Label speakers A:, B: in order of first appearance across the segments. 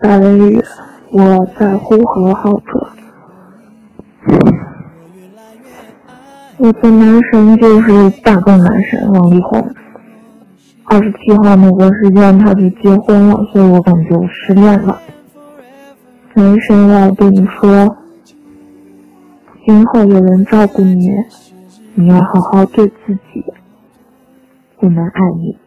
A: 大雷雨，我在呼和浩特。我的男神就是大众男神王力宏。二十七号美国时间他就结婚了，所以我感觉我失恋了。男神要对你说，今后有人照顾你，你要好好对自己，我们爱你。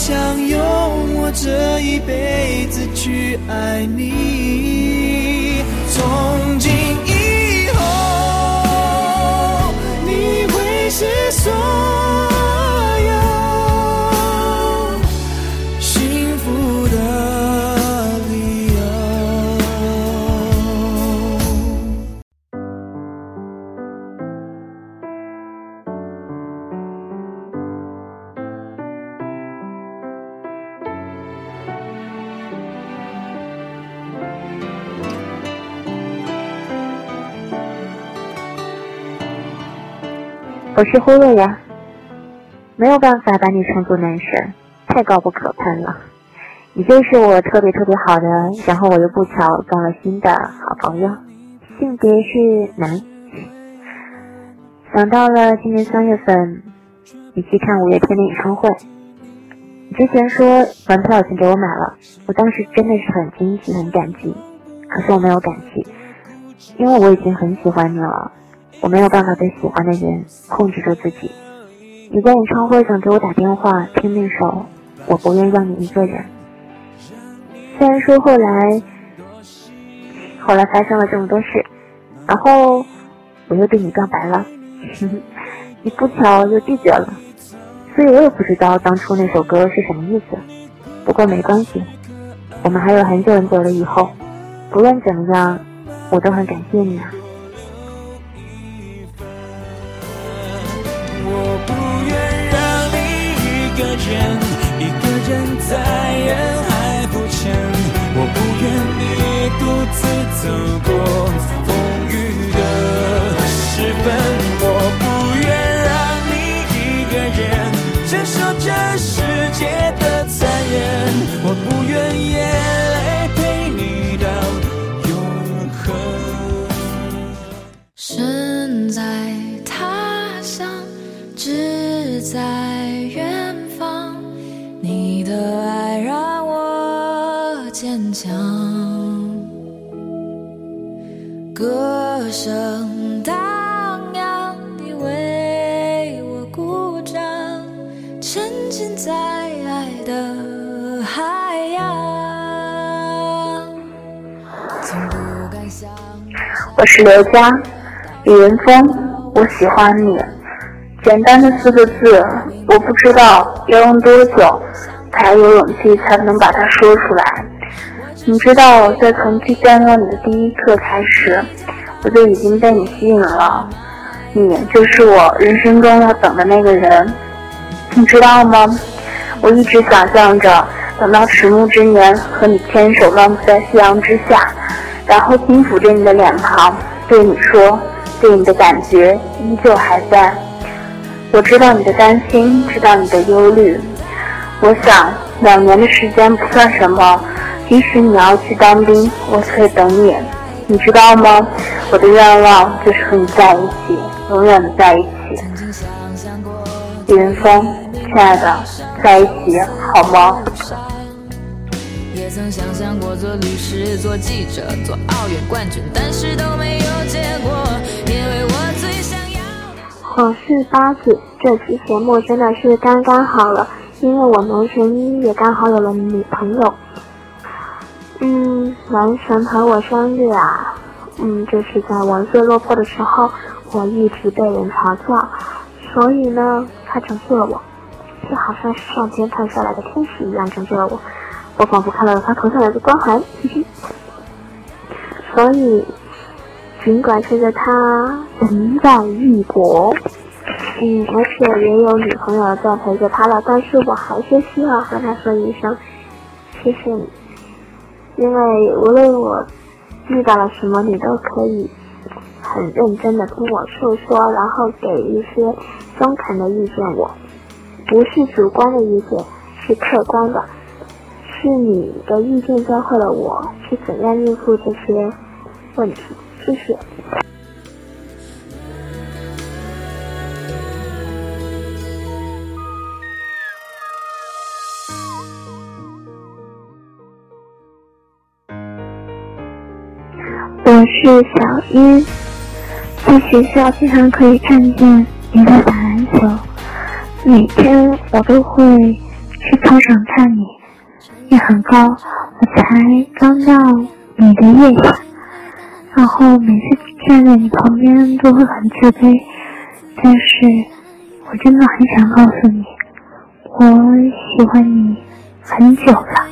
B: 想用我这一辈子去爱你，
C: 我是忽略呀，没有办法把你称作男神，太高不可攀了。你就是我特别特别好的，然后我又不巧装了新的好朋友，性别是男。想到了今年三月份你去看五月天的演唱会，你之前说门票已经给我买了，我当时真的是很惊喜很感激，可是我没有感激，因为我已经很喜欢你了。我没有办法对喜欢的人控制住自己。你在演唱会上给我打电话听那首《我不愿让你一个人》。虽然说后来，后来发生了这么多事，然后我又对你告白了，你不巧又拒绝了，所以我也不知道当初那首歌是什么意思。不过没关系，我们还有很久很久的以后。不论怎么样，我都很感谢你啊。
D: 歌声荡漾，你为我鼓掌，沉浸在爱的海洋。
A: 我是刘佳，李云峰，我喜欢你。简单的四个字，我不知道要用多久才有勇气才能把它说出来。你知道，在从去见到你的第一刻开始，我就已经被你吸引了。你就是我人生中要等的那个人，你知道吗？我一直想象着等到迟暮之年和你牵手漫步在夕阳之下，然后轻抚着你的脸庞，对你说，对你的感觉依旧还在。我知道你的担心，知道你的忧虑。我想，两年的时间不算什么。即使你要去当兵，我可以等你，你知道吗？我的愿望就是和你在一起，永远的在一起。李云峰，亲爱的，在一起好吗？也曾想象过做律师、做记者、做奥运冠军，但是都没有结果，因为我最想要。
E: 我是八子，这期节目真的是刚刚好了，因为我男神一也刚好有了女朋友。嗯，男神和我生日啊，嗯，这是在我最落魄的时候，我一直被人嘲笑，所以呢，他拯救了我，就好像是上天派下来的天使一样拯救了我，我仿佛看到了他头上有个光环，所以，尽管现在他人在异国，嗯，而且也有女朋友在陪着他了，但是我还是需要和他说一声，谢谢你。因为无论我遇到了什么，你都可以很认真的听我诉说，然后给一些中肯的意见。我不是主观的意见，是客观的，是你的意见教会了我去怎样应付这些问题。谢谢。
F: 是小英，在学校经常可以看见你在打篮球，每天我都会去操场看你。你很高，我才刚到你的腋下，然后每次站在你旁边都会很自卑，但是我真的很想告诉你，我喜欢你很久了。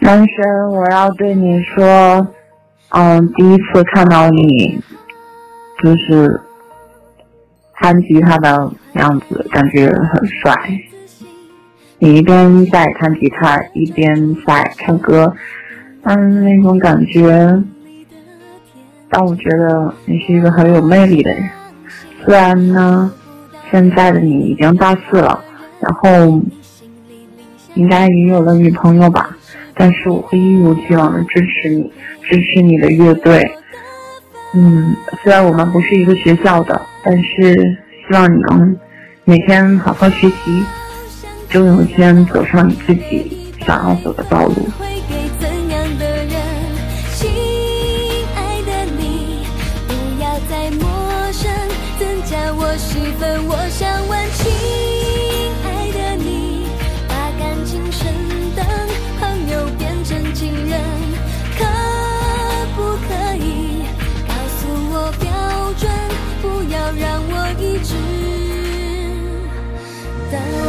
G: 男神，我要对你说，嗯，第一次看到你，就是弹吉他的样子，感觉很帅。你一边在弹吉他，一边在唱歌，嗯，那种感觉，让我觉得你是一个很有魅力的人。虽然呢，现在的你已经大四了，然后应该也有了女朋友吧。但是我会一如既往的支持你，支持你的乐队。嗯，虽然我们不是一个学校的，但是希望你能每天好好学习，终有一天走上你自己想要走的道路。 따